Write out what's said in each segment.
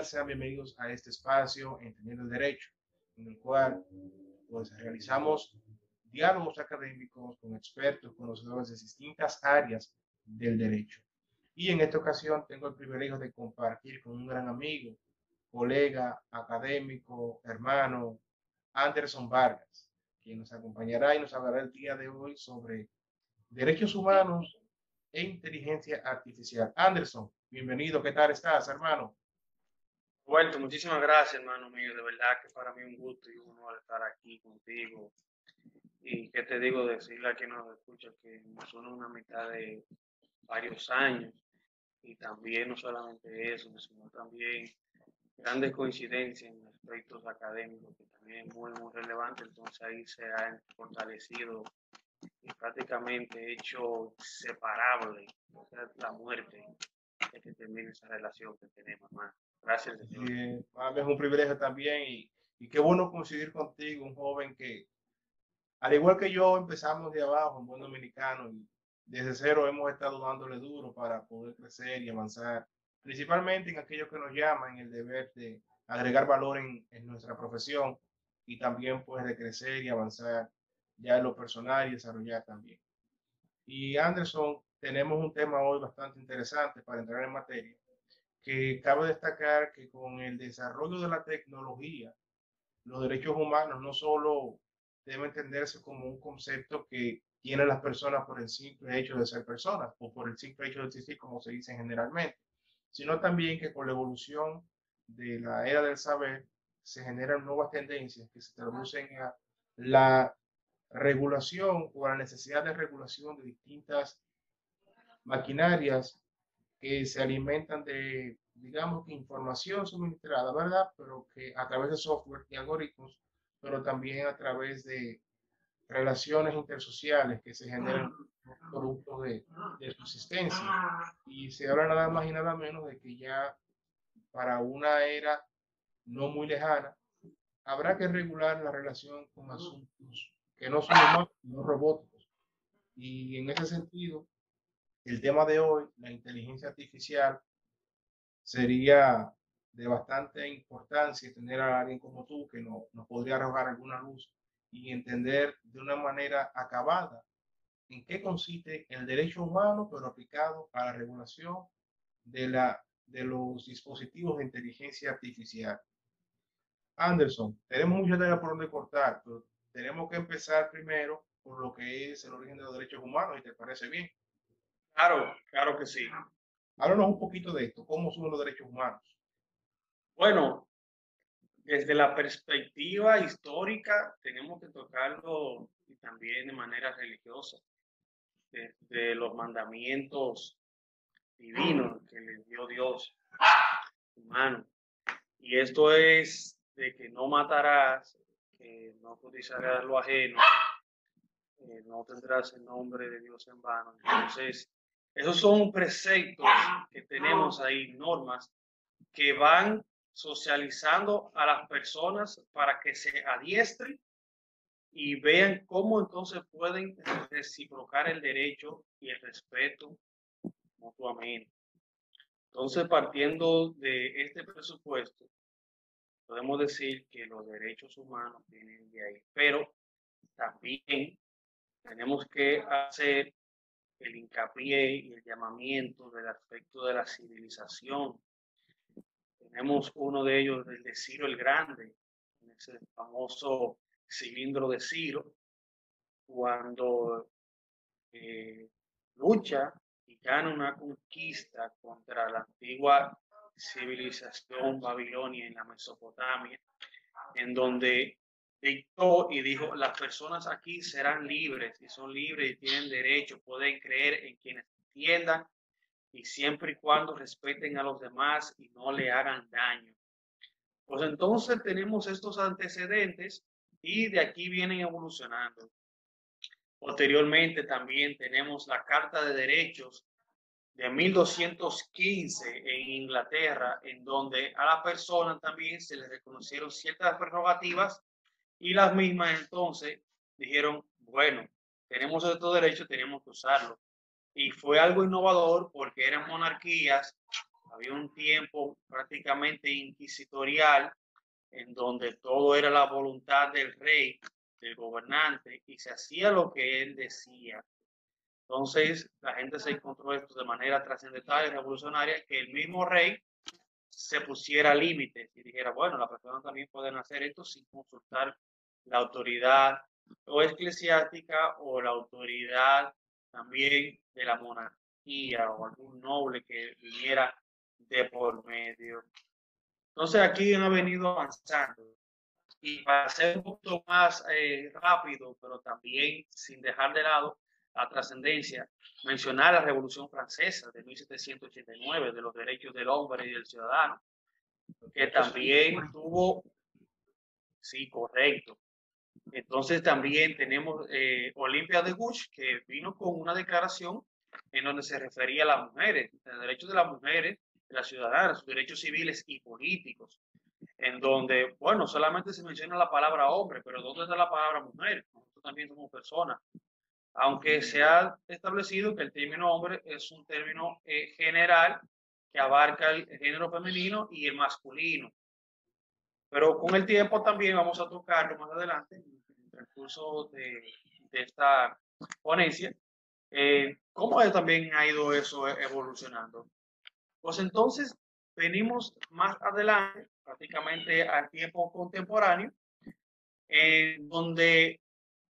tal? Sean bienvenidos a este espacio Entendiendo el Derecho, en el cual pues, realizamos diálogos académicos con expertos, conocedores de distintas áreas del derecho. Y en esta ocasión tengo el privilegio de compartir con un gran amigo, colega, académico, hermano, Anderson Vargas, quien nos acompañará y nos hablará el día de hoy sobre derechos humanos e inteligencia artificial. Anderson, bienvenido, ¿qué tal estás, hermano? Roberto, muchísimas gracias, hermano mío. De verdad que para mí un gusto y un honor estar aquí contigo. Y qué te digo, decirle a quien nos escucha que une una mitad de varios años. Y también, no solamente eso, sino también grandes coincidencias en aspectos académicos, que también es muy, muy relevante. Entonces ahí se ha fortalecido y prácticamente hecho separable la muerte de que termine esa relación que tenemos, hermano. Gracias. Eh, es un privilegio también y, y, qué bueno coincidir contigo, un joven que, al igual que yo, empezamos de abajo, un buen dominicano, y desde cero hemos estado dándole duro para poder crecer y avanzar, principalmente en aquello que nos llaman el deber de agregar valor en, en nuestra profesión y también pues de crecer y avanzar ya en lo personal y desarrollar también. Y Anderson, tenemos un tema hoy bastante interesante para entrar en materia que cabe destacar que con el desarrollo de la tecnología, los derechos humanos no solo deben entenderse como un concepto que tiene las personas por el simple hecho de ser personas o por el simple hecho de existir, como se dice generalmente, sino también que con la evolución de la era del saber se generan nuevas tendencias que se traducen a la regulación o a la necesidad de regulación de distintas maquinarias que se alimentan de, digamos que información suministrada, ¿verdad? Pero que a través de software y algoritmos, pero también a través de relaciones intersociales que se generan producto de, de subsistencia. Y se habla nada más y nada menos de que ya para una era no muy lejana, habrá que regular la relación con asuntos que no son humanos, sino robóticos. Y en ese sentido, el tema de hoy, la inteligencia artificial, sería de bastante importancia tener a alguien como tú que nos podría arrojar alguna luz y entender de una manera acabada en qué consiste el derecho humano, pero aplicado a la regulación de, la, de los dispositivos de inteligencia artificial. Anderson, tenemos mucha tarea por donde cortar, pero tenemos que empezar primero por lo que es el origen de los derechos humanos, y te parece bien. Claro, claro que sí. Háblanos un poquito de esto, cómo son los derechos humanos. Bueno, desde la perspectiva histórica tenemos que tocarlo y también de manera religiosa, desde los mandamientos divinos que les dio Dios humano. Y esto es de que no matarás, que no codiciarás lo ajeno, no tendrás el nombre de Dios en vano. Entonces, esos son preceptos que tenemos ahí, normas que van socializando a las personas para que se adiestren y vean cómo entonces pueden reciprocar el derecho y el respeto mutuamente. Entonces, partiendo de este presupuesto, podemos decir que los derechos humanos vienen de ahí, pero también tenemos que hacer el hincapié y el llamamiento del aspecto de la civilización. Tenemos uno de ellos, el de Ciro el Grande, ese famoso cilindro de Ciro, cuando eh, lucha y gana una conquista contra la antigua civilización babilonia en la Mesopotamia, en donde dictó y dijo, las personas aquí serán libres y son libres y tienen derecho, pueden creer en quienes entiendan y siempre y cuando respeten a los demás y no le hagan daño. Pues entonces tenemos estos antecedentes y de aquí vienen evolucionando. Posteriormente también tenemos la Carta de Derechos de 1215 en Inglaterra, en donde a la persona también se le reconocieron ciertas prerrogativas y las mismas entonces dijeron, bueno, tenemos estos derechos, tenemos que usarlo. Y fue algo innovador porque eran monarquías Había un tiempo prácticamente inquisitorial en donde todo era la voluntad del rey, del gobernante, y se hacía lo que él decía. Entonces, la gente se encontró esto de manera trascendental y revolucionaria, que el mismo rey se pusiera límites y dijera, bueno, las personas también pueden hacer esto sin consultar la autoridad o eclesiástica o la autoridad también de la monarquía o algún noble que viniera de por medio. Entonces aquí ha venido avanzando. Y para ser un poco más eh, rápido, pero también sin dejar de lado la trascendencia, mencionar la Revolución Francesa de 1789, de los derechos del hombre y del ciudadano, que también tuvo, sí, correcto. Entonces también tenemos eh, Olimpia de Gush, que vino con una declaración en donde se refería a las mujeres, los derechos de las mujeres, las ciudadanas, sus derechos civiles y políticos, en donde, bueno, solamente se menciona la palabra hombre, pero ¿dónde está la palabra mujer? Nosotros también somos personas aunque se ha establecido que el término hombre es un término eh, general que abarca el género femenino y el masculino. Pero con el tiempo también vamos a tocarlo más adelante, en el curso de, esta ponencia, eh, cómo también ha ido eso evolucionando. Pues entonces venimos más adelante, prácticamente al tiempo contemporáneo, en donde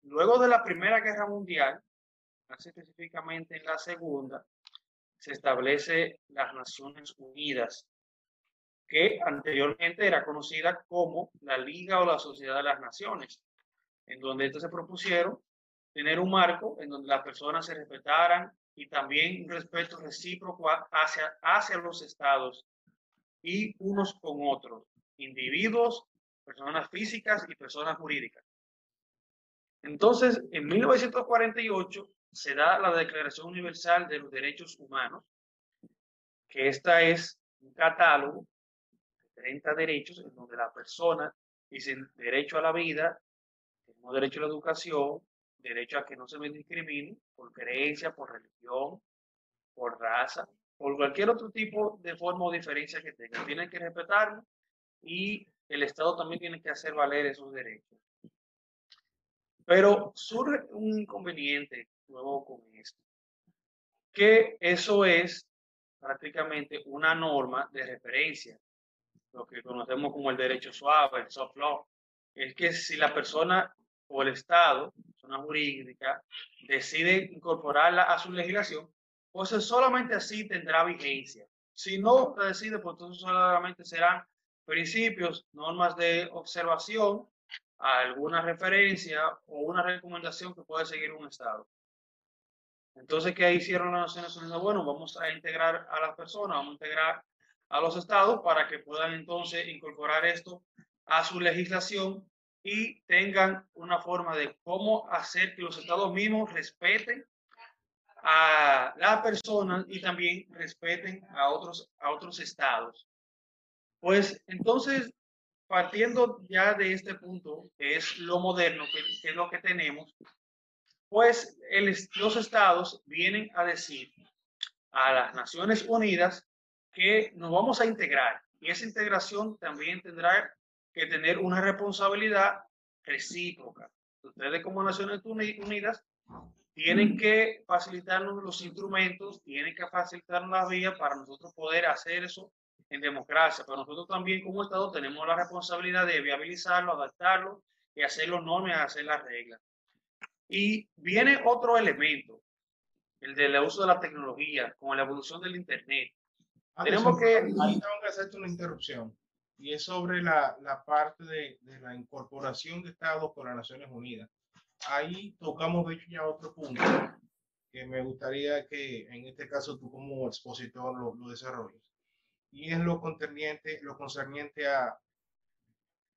Luego de la Primera Guerra Mundial, más específicamente en la Segunda, se establece las Naciones Unidas, que anteriormente era conocida como la Liga o la Sociedad de las Naciones, en donde estos se propusieron tener un marco en donde las personas se respetaran y también un respeto recíproco hacia, hacia los estados y unos con otros, individuos, personas físicas y personas jurídicas. Entonces, en 1948 se da la Declaración Universal de los Derechos Humanos, que esta es un catálogo 30 derechos en donde la persona dice derecho a la vida, derecho a la educación, derecho a que no se me discrimine por creencia, por religión, por raza, por cualquier otro tipo de forma o diferencia que tenga. Tienen que respetarlo y el Estado también tiene que hacer valer esos derechos. Pero surge un inconveniente nuevo con esto, que eso es prácticamente una norma de referencia, lo que conocemos como el derecho suave, el soft law, es que si la persona o el Estado, persona jurídica, decide incorporarla a su legislación, pues solamente así tendrá vigencia. Si no decide, pues entonces solamente serán principios, normas de observación alguna referencia o una recomendación que puede seguir un Estado. Entonces, ¿qué hicieron las Naciones Unidas? Bueno, vamos a integrar a las personas, vamos a integrar a los estados para que puedan entonces incorporar esto a su legislación y tengan una forma de cómo hacer que los estados mismos respeten a las personas y también respeten a otros, a otros estados. Pues entonces partiendo ya de este punto, que es lo moderno, que, es lo que tenemos, pues los estados vienen a decir a las Naciones Unidas que nos vamos a integrar y esa integración también tendrá que tener una responsabilidad recíproca. Ustedes como Naciones Unidas tienen que facilitarnos los instrumentos, tienen que facilitarnos la vía para nosotros poder hacer eso en democracia, pero nosotros también como Estado tenemos la responsabilidad de viabilizarlo, adaptarlo y hacer los normas, hacer las reglas. Y viene otro elemento, el del uso de la tecnología, con la evolución del Internet. Ah, tenemos que... Ahí tengo que hacerte una interrupción. Y es sobre la, la parte de, de, la incorporación de Estados con las Naciones Unidas. Ahí tocamos, de hecho, ya otro punto que me gustaría que en este caso tú como expositor lo, lo desarrolles y es lo concerniente, lo concerniente a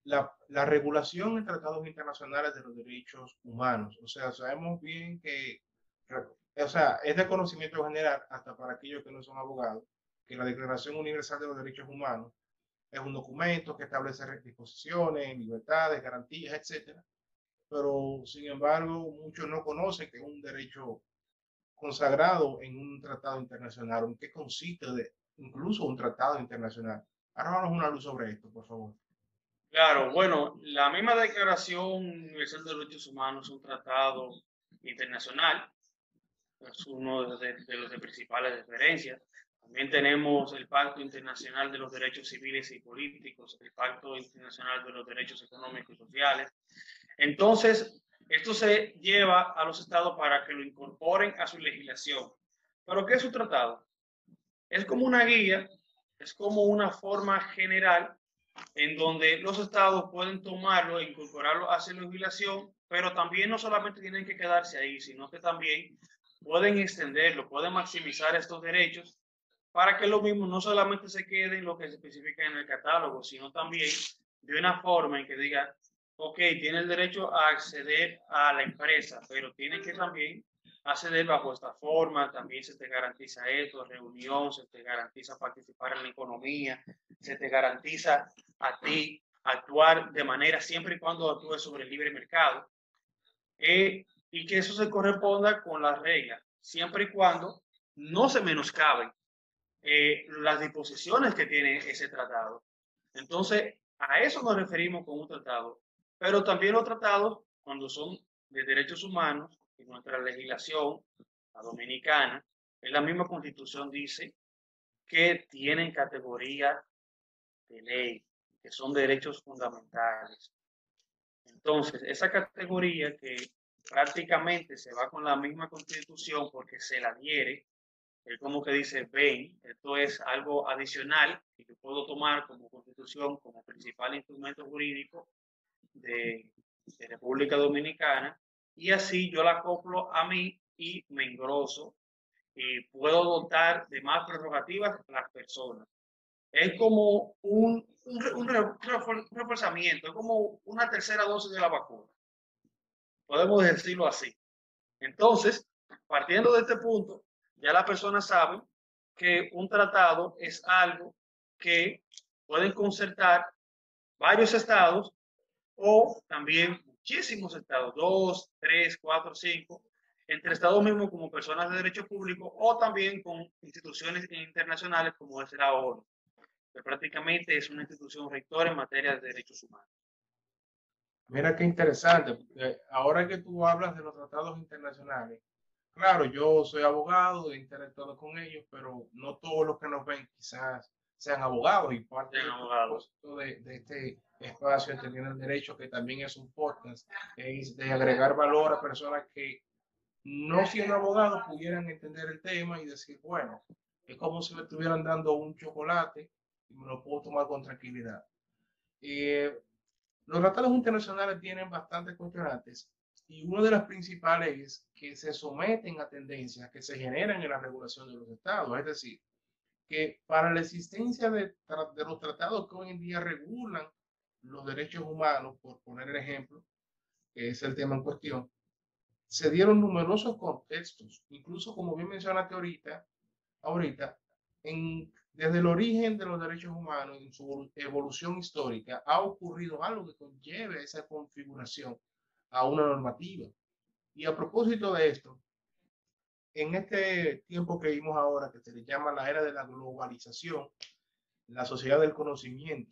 la, la, regulación en tratados internacionales de los derechos humanos. O sea, sabemos bien que, o sea, es de conocimiento general, hasta para aquellos que no son abogados, que la Declaración Universal de los Derechos Humanos es un documento que establece disposiciones, libertades, garantías, etcétera. Pero, sin embargo, muchos no conocen que es un derecho consagrado en un tratado internacional. ¿En qué consiste de, incluso un tratado internacional. Arrójanos una luz sobre esto, por favor. Claro, bueno, la misma Declaración Universal de Derechos Humanos es un tratado internacional, es uno de, de los de principales referencias. También tenemos el Pacto Internacional de los Derechos Civiles y Políticos, el Pacto Internacional de los Derechos Económicos y Sociales. Entonces, esto se lleva a los estados para que lo incorporen a su legislación. ¿Pero qué es un tratado? Es como una guía, es como una forma general en donde los estados pueden tomarlo e incorporarlo a su legislación, pero también no solamente tienen que quedarse ahí, sino que también pueden extenderlo, pueden maximizar estos derechos para que lo mismo no solamente se quede en lo que se especifica en el catálogo, sino también de una forma en que diga, ok, tiene el derecho a acceder a la empresa, pero tiene que también acceder bajo esta forma, también se te garantiza esto, reunión, se te garantiza participar en la economía, se te garantiza a ti actuar de manera siempre y cuando actúes sobre el libre mercado, eh, y que eso se corresponda con las reglas, siempre y cuando no se menoscaben eh, las disposiciones que tiene ese tratado. Entonces, a eso nos referimos con un tratado. Pero también los tratados, cuando son de derechos humanos, en nuestra legislación, la dominicana, en la misma constitución dice que tienen categoría de ley, que son derechos fundamentales. Entonces, esa categoría que prácticamente se va con la misma constitución porque se la adhiere, es como que dice, ven, esto es algo adicional y que puedo tomar como constitución, como principal instrumento jurídico de, República Dominicana y así yo la acoplo a mí y me engroso y puedo dotar de más prerrogativas a las personas. Es como un, un, reforzamiento, es como una tercera dosis de la vacuna. Podemos decirlo así. Entonces, partiendo de este punto, ya la persona sabe que un tratado es algo que pueden concertar varios estados o también muchísimos estados, dos, tres, cuatro, cinco, entre estados mismos como personas de derecho público o también con instituciones internacionales como es la ONU, que prácticamente es una institución rectora en materia de derechos humanos. Mira qué interesante, porque ahora que tú hablas de los tratados internacionales, claro, yo soy abogado, he interactuado con ellos, pero no todos los que nos ven quizás sean abogados y parte de, de, este espacio Entendiendo el Derecho, que también es un podcast, es de agregar valor a personas que no siendo abogados pudieran entender el tema y decir, bueno, es como si me estuvieran dando un chocolate y me lo puedo tomar con tranquilidad. Eh, los tratados internacionales tienen bastantes cuestionantes y una de las principales es que se someten a tendencias que se generan en la regulación de los estados, es decir, que para la existencia de, de, los tratados que hoy en día regulan los derechos humanos, por poner el ejemplo, que es el tema en cuestión, se dieron numerosos contextos, incluso como bien mencionaste ahorita, ahorita en, desde el origen de los derechos humanos, en su evolución histórica, ha ocurrido algo que conlleve esa configuración a una normativa. Y a propósito de esto, en este tiempo que vivimos ahora, que se le llama la era de la globalización, la sociedad del conocimiento,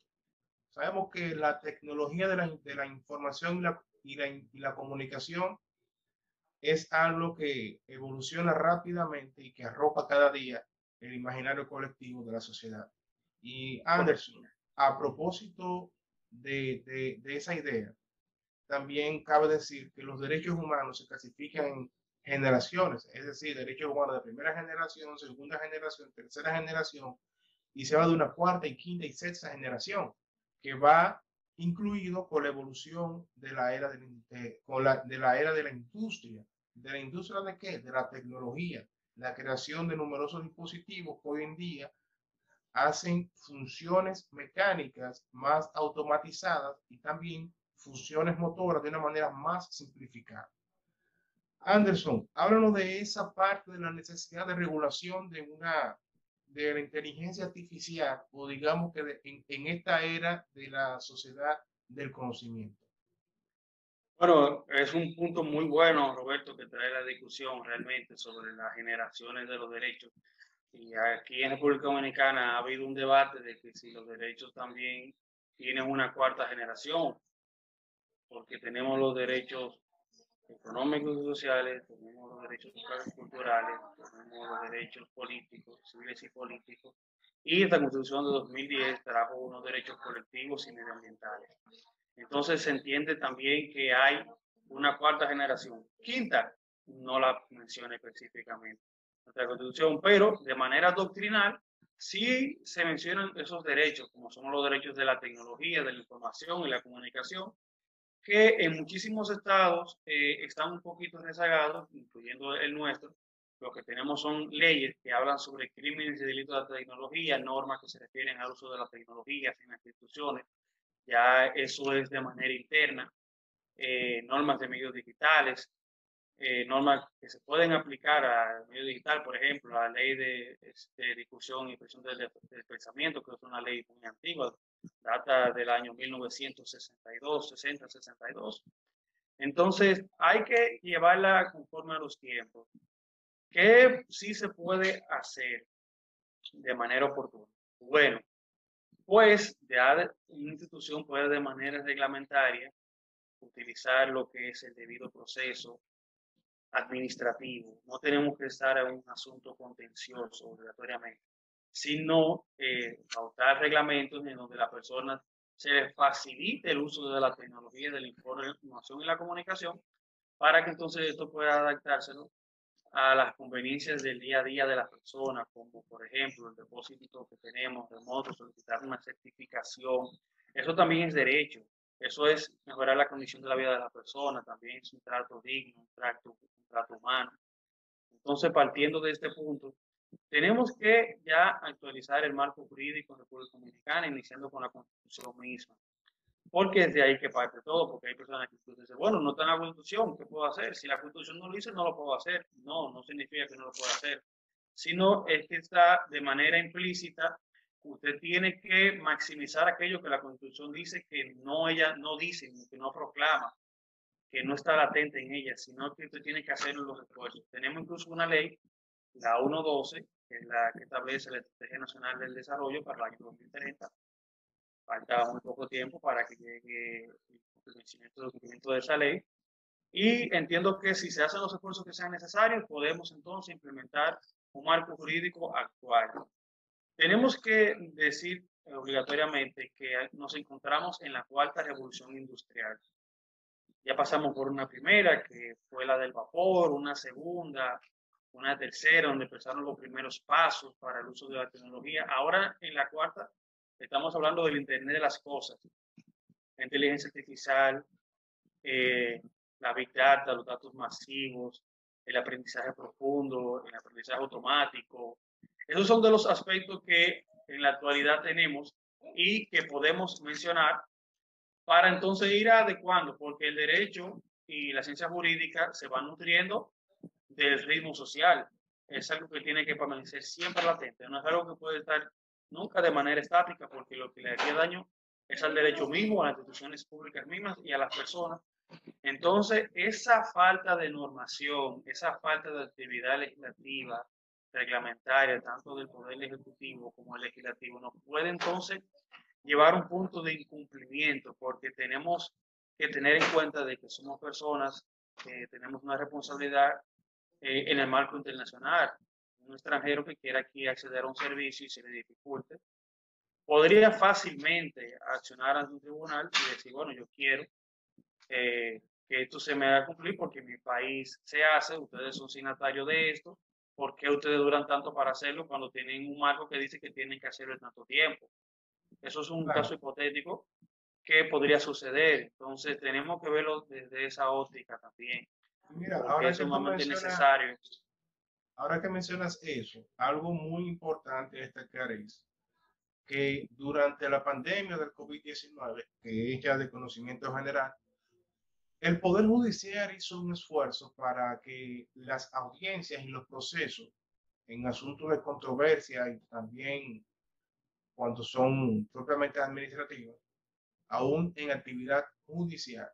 sabemos que la tecnología de la, de la información y la, y, la, y la comunicación es algo que evoluciona rápidamente y que arropa cada día el imaginario colectivo de la sociedad. Y Anderson, a propósito de, de, esa idea, también cabe decir que los derechos humanos se clasifican en generaciones, es decir, derechos humanos de primera generación, segunda generación, tercera generación, y se va de una cuarta y quinta y sexta generación, que va incluido con la evolución de la era de, con la, de la era de la industria. ¿De la industria de qué? De la tecnología, la creación de numerosos dispositivos que hoy en día hacen funciones mecánicas más automatizadas y también funciones motoras de una manera más simplificada. Anderson, háblanos de esa parte de la necesidad de regulación de una de la inteligencia artificial o digamos que en, en, esta era de la sociedad del conocimiento. Bueno, es un punto muy bueno, Roberto, que trae la discusión realmente sobre las generaciones de los derechos, y aquí en República Dominicana ha habido un debate de que si los derechos también tienen una cuarta generación, porque tenemos los derechos económicos y sociales, tenemos los derechos culturales, tenemos los derechos políticos, civiles y políticos, y esta constitución de 2010 trajo unos derechos colectivos y medioambientales. Entonces se entiende también que hay una cuarta generación. Quinta, no la menciona específicamente nuestra constitución, pero de manera doctrinal sí se mencionan esos derechos, como son los derechos de la tecnología, de la información y la comunicación, que en muchísimos estados eh, están un poquito rezagados, incluyendo el nuestro. Lo que tenemos son leyes que hablan sobre crímenes y delitos de la tecnología, normas que se refieren al uso de las tecnologías en las instituciones. Ya eso es de manera interna. Eh, normas de medios digitales, eh, normas que se pueden aplicar al medio digital, por ejemplo, la ley de, este, discusión y expresión del, del, pensamiento, que es una ley muy antigua, data del año 1962, 60, 62. Entonces, hay que llevarla conforme a los tiempos. ¿Qué sí se puede hacer de manera oportuna? Bueno, pues ya una institución puede de manera reglamentaria utilizar lo que es el debido proceso administrativo. No tenemos que estar en un asunto contencioso obligatoriamente, sino eh, pautar reglamentos en donde la persona se le facilite el uso de la tecnología, de la información y la comunicación, para que entonces esto pueda adaptárselo a las conveniencias del día a día de la persona, como por ejemplo el depósito que tenemos remoto, solicitar una certificación. Eso también es derecho. Eso es mejorar la condición de la vida de la persona, también es un trato digno, un trato, un trato humano. Entonces, partiendo de este punto, tenemos que ya actualizar el marco jurídico de República Dominicana, iniciando con la Constitución misma. Porque es de ahí que parte todo, porque hay personas que dicen, bueno, no está en la Constitución, ¿qué puedo hacer? Si la Constitución no lo dice, no lo puedo hacer. No, no significa que no lo pueda hacer, sino es que está de manera implícita usted tiene que maximizar aquello que la Constitución dice que no ella no dice, que no proclama, que no está latente en ella, sino que usted tiene que hacer los esfuerzos. Tenemos incluso una ley, la 112, que es la que establece la Estrategia Nacional del Desarrollo para el año 2030. Falta muy poco tiempo para que llegue el cumplimiento de esa ley. Y entiendo que si se hacen los esfuerzos que sean necesarios, podemos entonces implementar un marco jurídico actual. Tenemos que decir obligatoriamente que nos encontramos en la cuarta revolución industrial. Ya pasamos por una primera, que fue la del vapor, una segunda, una tercera, donde empezaron los primeros pasos para el uso de la tecnología. Ahora, en la cuarta, estamos hablando del Internet de las Cosas, la inteligencia artificial, eh, la Big Data, los datos masivos, el aprendizaje profundo, el aprendizaje automático, esos son de los aspectos que en la actualidad tenemos y que podemos mencionar para entonces ir adecuando, porque el derecho y la ciencia jurídica se van nutriendo del ritmo social. Es algo que tiene que permanecer siempre latente, no es algo que puede estar nunca de manera estática, porque lo que le haría daño es al derecho mismo, a las instituciones públicas mismas y a las personas. Entonces, esa falta de normación, esa falta de actividad legislativa, reglamentaria, tanto del Poder Ejecutivo como el Legislativo, nos puede entonces llevar a un punto de incumplimiento, porque tenemos que tener en cuenta de que somos personas que tenemos una responsabilidad eh, en el marco internacional. Un extranjero que quiera aquí acceder a un servicio y se le dificulte, podría fácilmente accionar ante un tribunal y decir, bueno, yo quiero eh, que esto se me haga cumplir porque en mi país se hace, ustedes son signatarios de esto, ¿por qué ustedes duran tanto para hacerlo cuando tienen un marco que dice que tienen que hacerlo en tanto tiempo? Eso es un caso hipotético que podría suceder. Entonces tenemos que verlo desde esa óptica también. Mira, ahora es sumamente necesario. Ahora que mencionas eso, algo muy importante destacar es que durante la pandemia del COVID-19, que es ya de conocimiento general, el Poder Judicial hizo un esfuerzo para que las audiencias y los procesos en asuntos de controversia y también cuando son propiamente administrativos, aún en actividad judicial,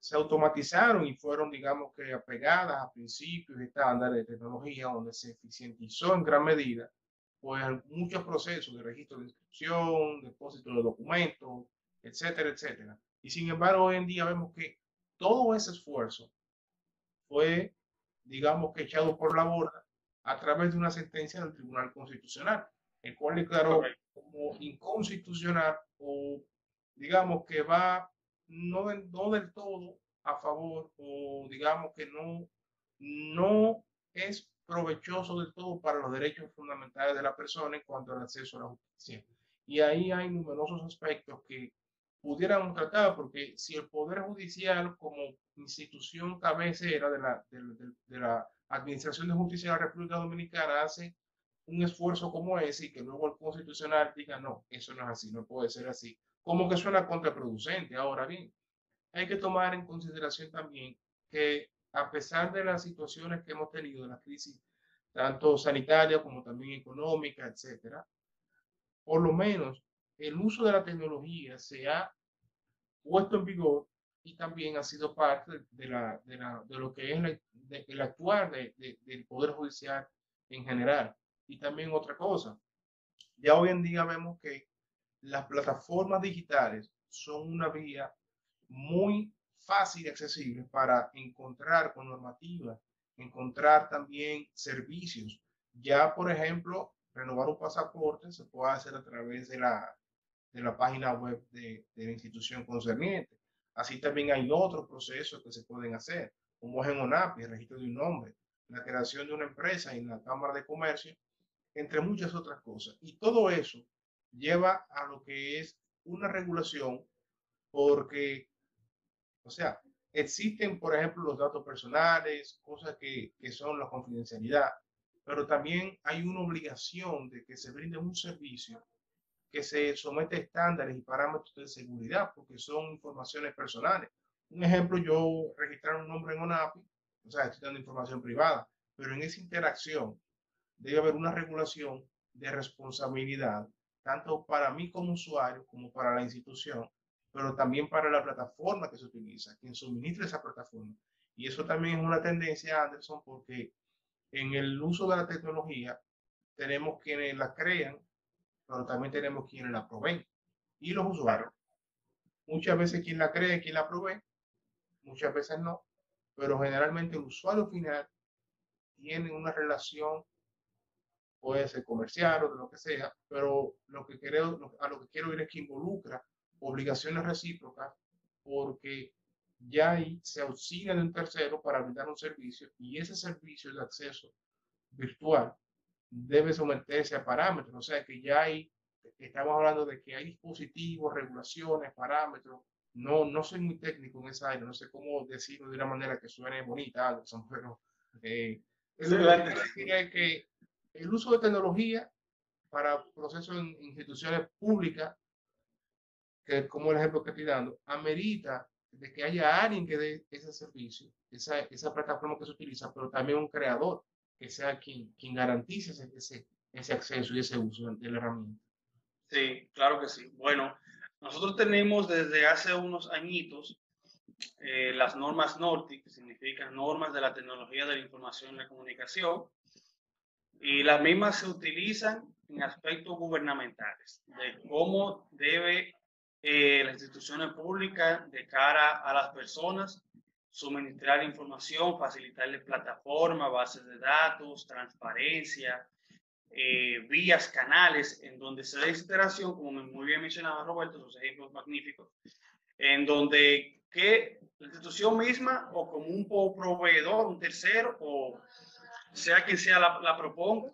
se automatizaron y fueron, digamos que, apegadas a principios y estándares de tecnología donde se eficientizó en gran medida, pues muchos procesos de registro de inscripción, depósito de documentos, etcétera, etcétera. Y sin embargo, hoy en día vemos que todo ese esfuerzo fue, digamos que, echado por la borda a través de una sentencia del Tribunal Constitucional, el cual declaró como inconstitucional o, digamos, que va no, no del todo a favor o digamos que no, no es provechoso del todo para los derechos fundamentales de la persona en cuanto al acceso a la justicia. Y ahí hay numerosos aspectos que pudiéramos tratar, porque si el Poder Judicial como institución cabecera de la, de, de la Administración de Justicia de la República Dominicana hace un esfuerzo como ese y que luego el Constitucional diga, no, eso no es así, no puede ser así, como que suena contraproducente. Ahora bien, hay que tomar en consideración también que a pesar de las situaciones que hemos tenido, la crisis tanto sanitaria como también económica, etcétera, por lo menos el uso de la tecnología se ha puesto en vigor y también ha sido parte de, la, de, la, de lo que es el actuar de, del Poder Judicial en general. Y también otra cosa, ya hoy en día vemos que las plataformas digitales son una vía muy fácil y accesible para encontrar con normativa, encontrar también servicios. Ya, por ejemplo, renovar un pasaporte se puede hacer a través de la, de la página web de, la institución concerniente. Así también hay otros procesos que se pueden hacer, como es en ONAPI, el registro de un nombre, la creación de una empresa en la Cámara de Comercio, entre muchas otras cosas. Y todo eso lleva a lo que es una regulación porque, o sea, existen, por ejemplo, los datos personales, cosas que, que son la confidencialidad, pero también hay una obligación de que se brinde un servicio que se somete a estándares y parámetros de seguridad, porque son informaciones personales. Un ejemplo, yo registrar un nombre en ONAPI, o sea, estoy dando información privada, pero en esa interacción debe haber una regulación de responsabilidad tanto para mí como usuario, como para la institución, pero también para la plataforma que se utiliza, quien suministra esa plataforma. Y eso también es una tendencia, Anderson, porque en el uso de la tecnología tenemos quienes la crean, pero también tenemos quienes la proveen y los usuarios. Muchas veces quien la cree, quien la provee, muchas veces no, pero generalmente el usuario final tiene una relación puede ser comercial o de lo que sea, pero lo que creo, a lo que quiero ir es que involucra obligaciones recíprocas porque ya ahí se auxilia de un tercero para brindar un servicio y ese servicio de acceso virtual debe someterse a parámetros, o sea que ya hay, estamos hablando de que hay dispositivos, regulaciones, parámetros, no, no soy muy técnico en esa área, no sé cómo decirlo de una manera que suene bonita, pero eh, es que el uso de tecnología para procesos en instituciones públicas, que como el ejemplo que estoy dando, amerita de que haya alguien que dé ese servicio, esa, esa plataforma que se utiliza, pero también un creador que sea quien, quien garantice ese, ese, acceso y ese uso de la herramienta. Sí, claro que sí. Bueno, nosotros tenemos desde hace unos añitos eh, las normas NORTI, que significan normas de la tecnología de la información y la comunicación, y las mismas se utilizan en aspectos gubernamentales, de cómo debe eh, las instituciones públicas de cara a las personas suministrar información, facilitarles plataformas, bases de datos, transparencia, eh, vías, canales, en donde se da interacción, como muy bien mencionaba Roberto, esos ejemplos magníficos, en donde que la institución misma o como un proveedor, un tercero o sea quien sea la, la proponga,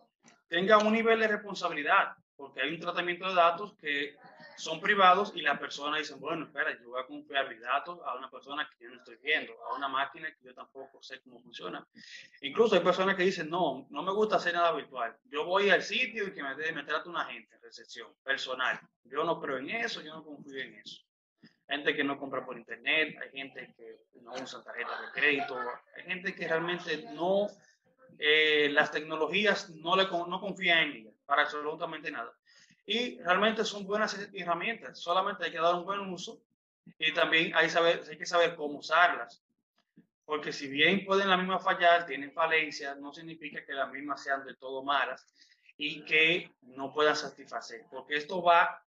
tenga un nivel de responsabilidad, porque hay un tratamiento de datos que son privados y la persona dice, bueno, espera, yo voy a confiar mis datos a una persona que yo no estoy viendo, a una máquina que yo tampoco sé cómo funciona. Incluso hay personas que dicen, no, no me gusta hacer nada virtual. Yo voy al sitio y que me, me trate una gente en recepción personal. Yo no creo en eso, yo no confío en eso. Gente que no compra por internet, hay gente que no usa tarjetas de crédito, hay gente que realmente no eh, las tecnologías no, le, no confía en ellas para absolutamente nada. Y realmente son buenas herramientas, solamente hay que dar un buen uso y también hay, saber, hay que saber cómo usarlas. Porque si bien pueden las mismas fallar, tienen falencias, no significa que las mismas sean de todo malas y que no puedan satisfacer, porque esto va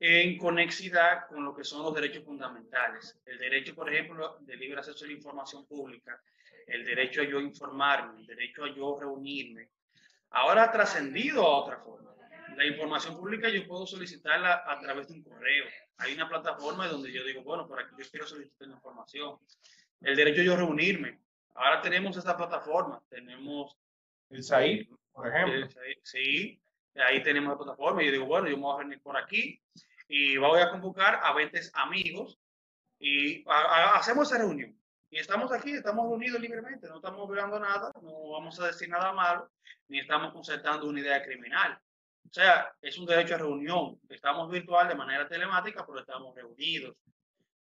en conexidad con lo que son los derechos fundamentales. El derecho, por ejemplo, de libre acceso a la información pública, el derecho a yo informarme, el derecho a yo reunirme, ahora ha trascendido a otra forma. La información pública yo puedo solicitarla a través de un correo. Hay una plataforma donde yo digo, bueno, por aquí yo quiero solicitar la información. El derecho a yo reunirme. Ahora tenemos esta plataforma. Tenemos el SAID, por ejemplo. Sí, ahí tenemos la plataforma. Yo digo, bueno, yo me voy a venir por aquí y voy a convocar a 20 amigos y hacemos esa reunión. Y estamos aquí, estamos unidos libremente, no estamos violando nada, no vamos a decir nada malo, ni estamos concertando una idea criminal. O sea, es un derecho a reunión. Estamos virtual de manera telemática, pero estamos reunidos.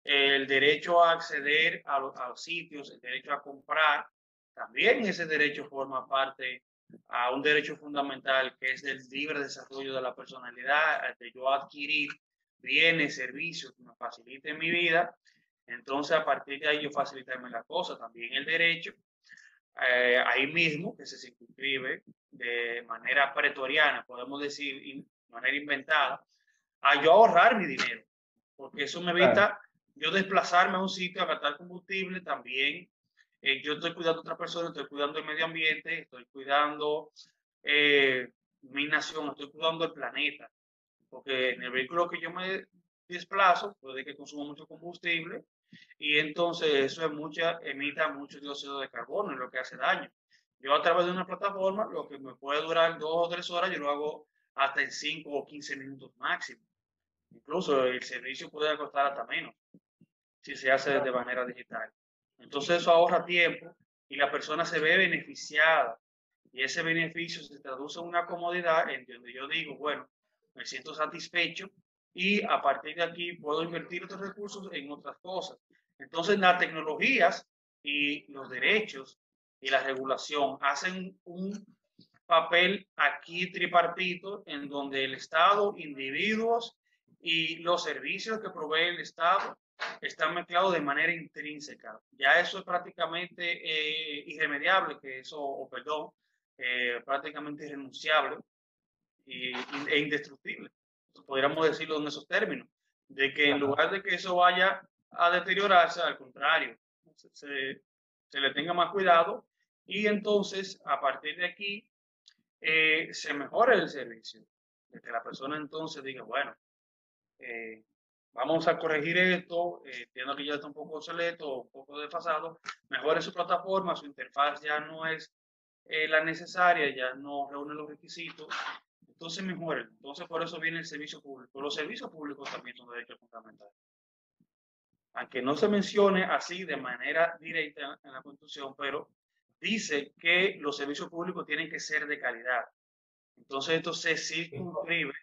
El derecho a acceder a los, a los sitios, el derecho a comprar, también ese derecho forma parte a un derecho fundamental que es del libre desarrollo de la personalidad, de yo adquirir bienes, servicios que me faciliten mi vida entonces, a partir de ahí yo facilitarme la cosa. También el derecho, eh, ahí mismo, que se circunscribe de manera pretoriana, podemos decir, de manera inventada, a yo ahorrar mi dinero. Porque eso me evita yo desplazarme a un sitio a gastar combustible. También eh, yo estoy cuidando a otra persona, estoy cuidando el medio ambiente, estoy cuidando eh, mi nación, estoy cuidando el planeta. Porque en el vehículo que yo me desplazo, puede que consuma mucho combustible y entonces eso es mucha, emita mucho dióxido de carbono, y lo que hace daño. Yo a través de una plataforma, lo que me puede durar dos o tres horas, yo lo hago hasta en cinco o quince minutos máximo. Incluso el servicio puede costar hasta menos si se hace de manera digital. Entonces eso ahorra tiempo y la persona se ve beneficiada. Y ese beneficio se traduce en una comodidad en donde yo digo, bueno, me siento satisfecho y a partir de aquí puedo invertir otros recursos en otras cosas. Entonces, las tecnologías y los derechos y la regulación hacen un papel aquí tripartito en donde el Estado, individuos y los servicios que provee el Estado están mezclados de manera intrínseca. Ya eso es prácticamente eh, irremediable, que eso, o perdón, eh, prácticamente irrenunciable y, e indestructible podríamos decirlo en esos términos, de que en lugar de que eso vaya a deteriorarse, al contrario, se, se le tenga más cuidado y entonces a partir de aquí eh, se mejore el servicio, de que la persona entonces diga, bueno, eh, vamos a corregir esto, eh, entiendo que ya está un poco obsoleto, un poco desfasado, mejore su plataforma, su interfaz ya no es la necesaria, ya no reúne los requisitos entonces mejoren. Entonces por eso viene el servicio público. Los servicios públicos también son derechos fundamentales. Aunque no se mencione así de manera directa en la Constitución, pero dice que los servicios públicos tienen que ser de calidad. Entonces esto se circunscribe.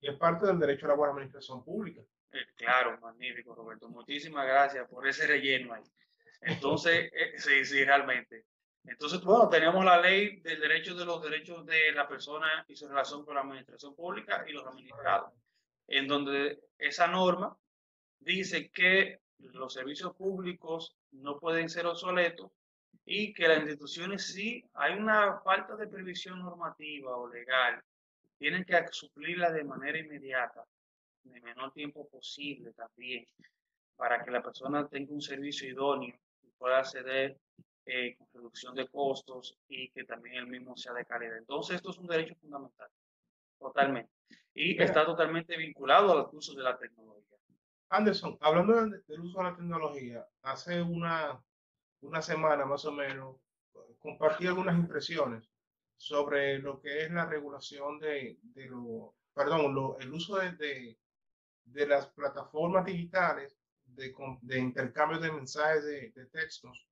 Y es parte del derecho a la buena administración pública. Eh, claro, magnífico, Roberto. Muchísimas gracias por ese relleno ahí. Entonces, eh, sí, sí, realmente. Entonces, bueno, tenemos la ley del derecho de los derechos de la persona y su relación con la administración pública y los administrados, en donde esa norma dice que los servicios públicos no pueden ser obsoletos y que las instituciones sí hay una falta de previsión normativa o legal, tienen que suplirla de manera inmediata, en el menor tiempo posible también, para que la persona tenga un servicio idóneo y pueda acceder eh, con reducción de costos y que también el mismo sea de calidad. Entonces, esto es un derecho fundamental, totalmente. Y está totalmente vinculado a los usos de la tecnología. Anderson, hablando del uso de la tecnología, hace una, una semana más o menos compartí algunas impresiones sobre lo que es la regulación de, de lo, perdón, lo, el uso de, de, de, las plataformas digitales de, de intercambio de mensajes de textos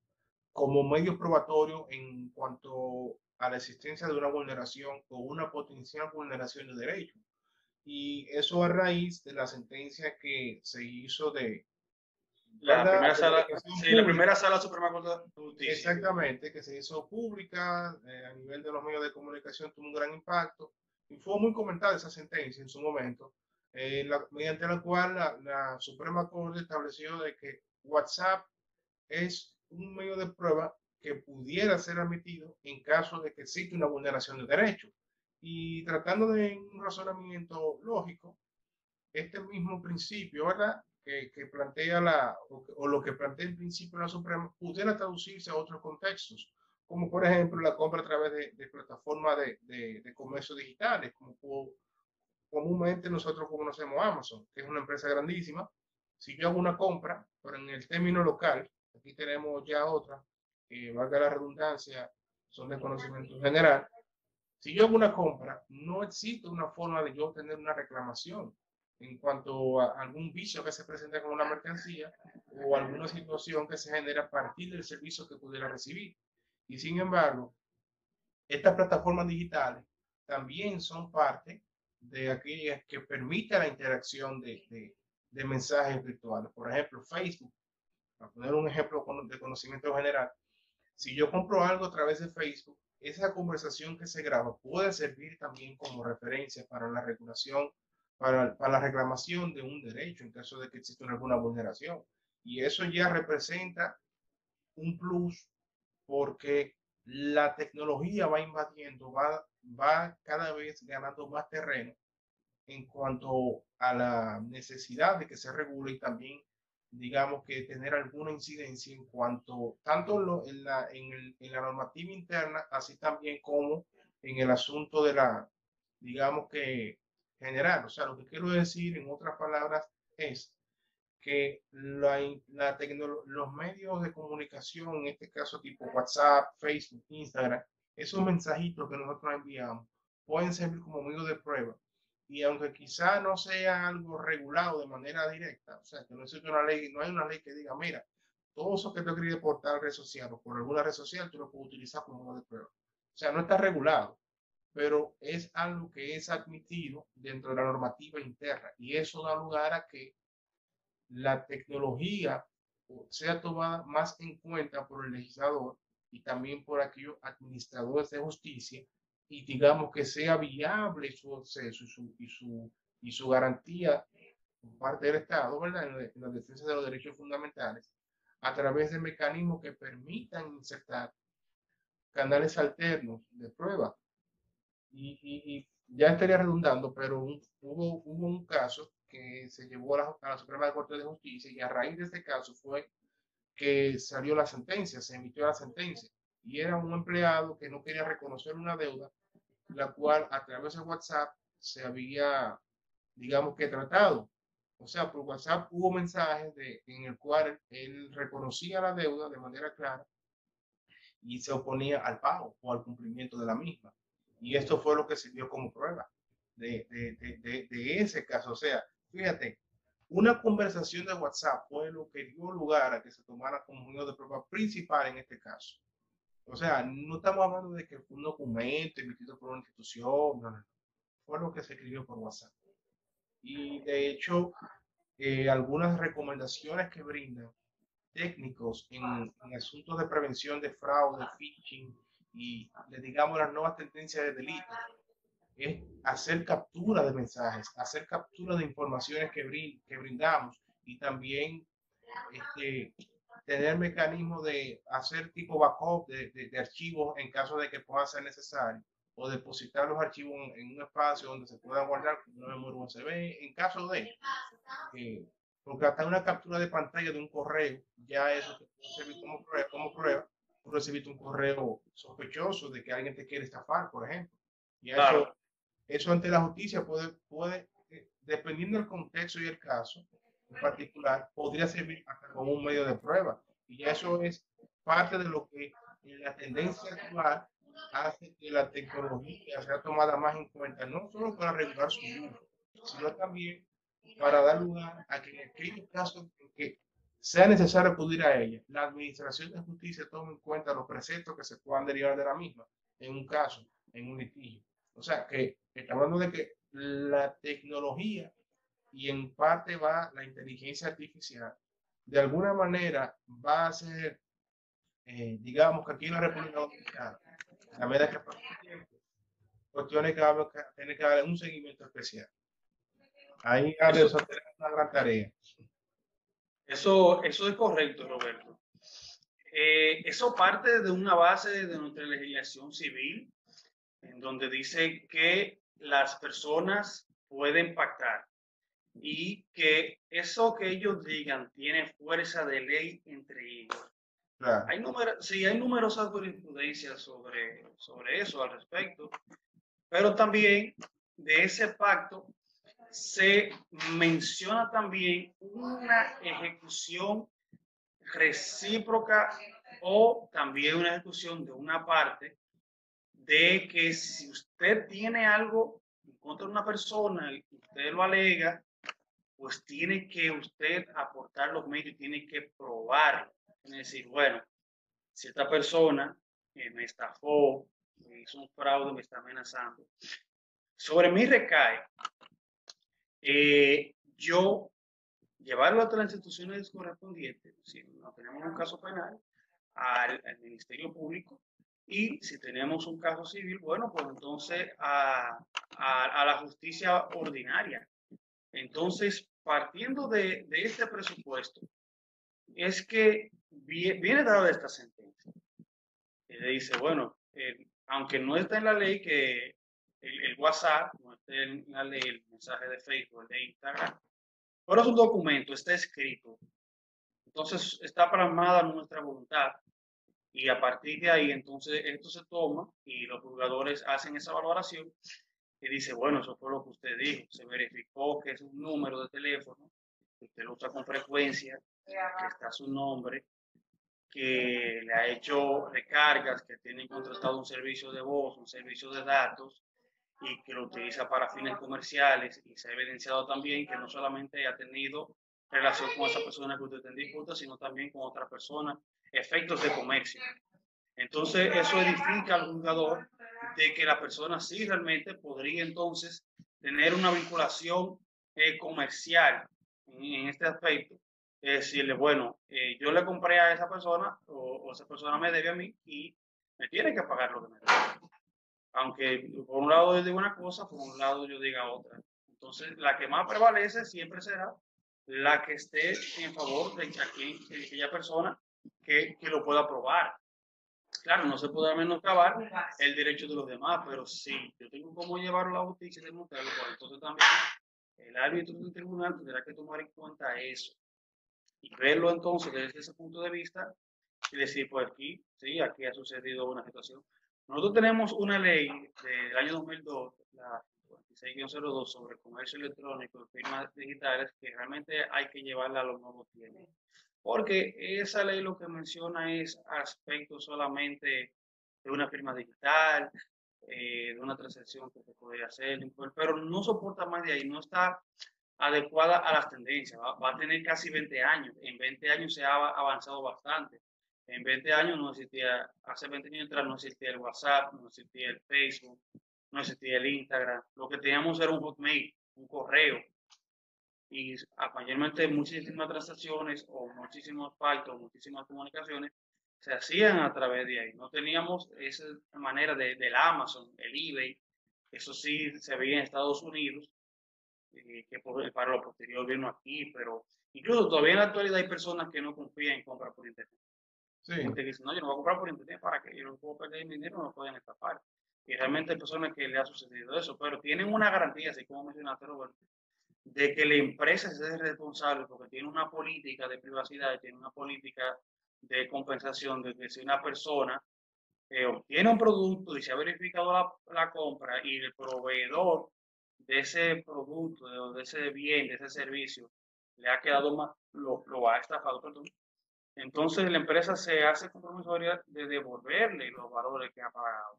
como medio probatorio en cuanto a la existencia de una vulneración o una potencial vulneración de derechos. Y eso a raíz de la sentencia que se hizo de... La primera, sala, sí, la primera sala Suprema Corte de Justicia. Exactamente, que se hizo pública eh, a nivel de los medios de comunicación, tuvo un gran impacto y fue muy comentada esa sentencia en su momento. eh, mediante la cual la, Suprema Corte estableció de que WhatsApp es un medio de prueba que pudiera ser admitido en caso de que existe una vulneración de derechos. Y tratando de un razonamiento lógico, este mismo principio, ¿verdad? Que, que plantea la, o, lo que plantea el principio de la Suprema, pudiera traducirse a otros contextos, como por ejemplo la compra a través de, de plataformas de, de, de, comercio digitales, como comúnmente nosotros conocemos Amazon, que es una empresa grandísima. Si yo hago una compra, pero en el término local, aquí tenemos ya otra, que valga la redundancia, son de conocimiento general. Si yo hago una compra, no existe una forma de yo tener una reclamación en cuanto a algún vicio que se presenta con una mercancía o alguna situación que se genera a partir del servicio que pudiera recibir. Y sin embargo, estas plataformas digitales también son parte de aquellas que permiten la interacción de, de, de mensajes virtuales. Por ejemplo, Facebook, para poner un ejemplo de conocimiento general, si yo compro algo a través de Facebook, esa conversación que se graba puede servir también como referencia para la regulación, para, para la reclamación de un derecho en caso de que exista alguna vulneración. Y eso ya representa un plus porque la tecnología va invadiendo, va, va cada vez ganando más terreno en cuanto a la necesidad de que se regule y también, digamos, que tener alguna incidencia en cuanto, tanto en, la, en, la normativa interna, así también como en el asunto de la, digamos que general. O sea, lo que quiero decir en otras palabras es que la, la los medios de comunicación, en este caso tipo WhatsApp, Facebook, Instagram, esos mensajitos que nosotros enviamos pueden servir como medio de prueba. Y aunque quizá no sea algo regulado de manera directa, o sea, que no existe una ley, no hay una ley que diga, mira, todo eso que tú quieres por tal red social o por alguna red social, tú lo puedes utilizar como medio de prueba. O sea, no está regulado, pero es algo que es admitido dentro de la normativa interna y eso da lugar a que la tecnología sea tomada más en cuenta por el legislador y también por aquellos administradores de justicia y digamos que sea viable su acceso y su, y su, garantía por parte del Estado, ¿verdad? En, la defensa de los derechos fundamentales, a través de mecanismos que permitan insertar canales alternos de prueba. Y, y, ya estaría redundando, pero hubo, hubo un caso que se llevó a la, a la, Suprema Corte de Justicia y a raíz de este caso fue que salió la sentencia, se emitió la sentencia y era un empleado que no quería reconocer una deuda, la cual a través de WhatsApp se había, digamos que tratado. O sea, por WhatsApp hubo mensajes de, en el cual él reconocía la deuda de manera clara y se oponía al pago o al cumplimiento de la misma. Y esto fue lo que sirvió como prueba de, de, de, ese caso. O sea, Fíjate, una conversación de WhatsApp fue lo que dio lugar a que se tomara como uno de prueba principal en este caso. O sea, no estamos hablando de que un documento emitido por una institución, no, no, fue lo que se escribió por WhatsApp. Y de hecho, eh, algunas recomendaciones que brindan técnicos en, en, asuntos de prevención de fraude, phishing y, le digamos, las nuevas tendencias de delito es hacer captura de mensajes, hacer captura de informaciones que, que brindamos y también este, tener mecanismos de hacer tipo backup de, de, archivos en caso de que pueda ser necesario o depositar los archivos en, un espacio donde se pueda guardar como una memoria USB en caso de eh, porque hasta una captura de pantalla de un correo ya eso te puede servir como prueba, como prueba tú recibiste un correo sospechoso de que alguien te quiere estafar por ejemplo. Y eso eso ante la justicia puede, puede eh, dependiendo del contexto y el caso en particular, podría servir hasta como un medio de prueba. Y eso es parte de lo que en la tendencia actual hace que la tecnología sea tomada más en cuenta, no solo para regular su uso, sino también para dar lugar a que en aquellos casos en que sea necesario acudir a ella, la Administración de Justicia tome en cuenta los preceptos que se puedan derivar de la misma en un caso, en un litigio. O sea, que estamos hablando de que la tecnología y en parte va la inteligencia artificial, de alguna manera va a ser, eh, digamos que aquí en la República Dominicana, la medida que pasa el tiempo, cuestiones que va a tener que darle un seguimiento especial. Ahí, eso, una gran tarea. Eso, eso es correcto, Roberto. Eh, eso parte de una base de nuestra legislación civil, en donde dice que las personas pueden pactar y que eso que ellos digan tiene fuerza de ley entre ellos. Hay sí, hay numerosas jurisprudencias sobre, sobre eso al respecto, pero también de ese pacto se menciona también una ejecución recíproca o también una ejecución de una parte de que si usted tiene algo contra una persona y usted lo alega, pues tiene que usted aportar los medios, tiene que probar. Es decir, bueno, si esta persona me estafó, me hizo un fraude, me está amenazando, sobre mí recae eh, yo llevarlo a las instituciones correspondientes, si no tenemos un caso penal, al, Ministerio Público y si tenemos un caso civil, bueno, pues entonces a, a, la justicia ordinaria. Entonces, partiendo de, este presupuesto, es que viene, dado dada esta sentencia. Y le dice, bueno, aunque no está en la ley que el, WhatsApp, no esté en la ley el mensaje de Facebook, el de Instagram, pero es un documento, está escrito. Entonces está plasmada nuestra voluntad y a partir de ahí entonces esto se toma y los juzgadores hacen esa valoración y dice, bueno, eso fue lo que usted dijo, se verificó que es un número de teléfono, que usted lo usa con frecuencia, que está su nombre, que le ha hecho recargas, que tiene contratado un servicio de voz, un servicio de datos y que lo utiliza para fines comerciales y se ha evidenciado también que no solamente ha tenido relación con esa persona que usted está en disputa, sino también con otra persona, efectos de comercio. Entonces, eso edifica al juzgador de que la persona sí realmente podría entonces tener una vinculación eh, comercial en, este aspecto. Es decirle, bueno, eh, yo le compré a esa persona o, esa persona me debe a mí y me tiene que pagar lo que me debe aunque por un lado yo diga una cosa, por un lado yo diga otra. Entonces, la que más prevalece siempre será la que esté en favor de aquella persona que, que lo pueda probar. Claro, no se puede menoscabar el derecho de los demás, pero sí, yo tengo cómo llevarlo a la justicia y demostrarlo, pues entonces también el árbitro del tribunal tendrá que tomar en cuenta eso y verlo entonces desde ese punto de vista y decir, pues aquí, sí, aquí ha sucedido una situación. Nosotros tenemos una ley del año 2002, la 2602, sobre comercio electrónico y firmas digitales, que realmente hay que llevarla a los nuevos tiempos. Porque esa ley lo que menciona es aspectos solamente de una firma digital, eh, de una transacción que se podría hacer, pero no soporta más de ahí, no está adecuada a las tendencias. Va, va, a tener casi 20 años. En 20 años se ha avanzado bastante. En 20 años no existía, hace 20 años atrás no existía el WhatsApp, no existía el Facebook, no existía el Instagram. Lo que teníamos era un hotmail, un correo. Y mayormente muchísimas transacciones o muchísimos pactos, muchísimas comunicaciones se hacían a través de ahí. No teníamos esa manera de, del Amazon, el eBay. Eso sí se veía en Estados Unidos, eh, que para lo posterior vino aquí, pero incluso todavía en la actualidad hay personas que no confían en comprar por Internet. Sí. Porque dicen, no, yo no voy a comprar por internet para que yo no puedo perder mi dinero, no pueden estafar. Y realmente hay personas que le ha sucedido eso, pero tienen una garantía, así como mencionaste, Roberto, de que la empresa es responsable porque tiene una política de privacidad, tiene una política de compensación de que si una persona eh, obtiene un producto y se ha verificado la, compra y el proveedor de ese producto, de, ese bien, de ese servicio, le ha quedado más, lo, lo ha estafado, perdón, entonces la empresa se hace compromisoria de devolverle los valores que ha pagado.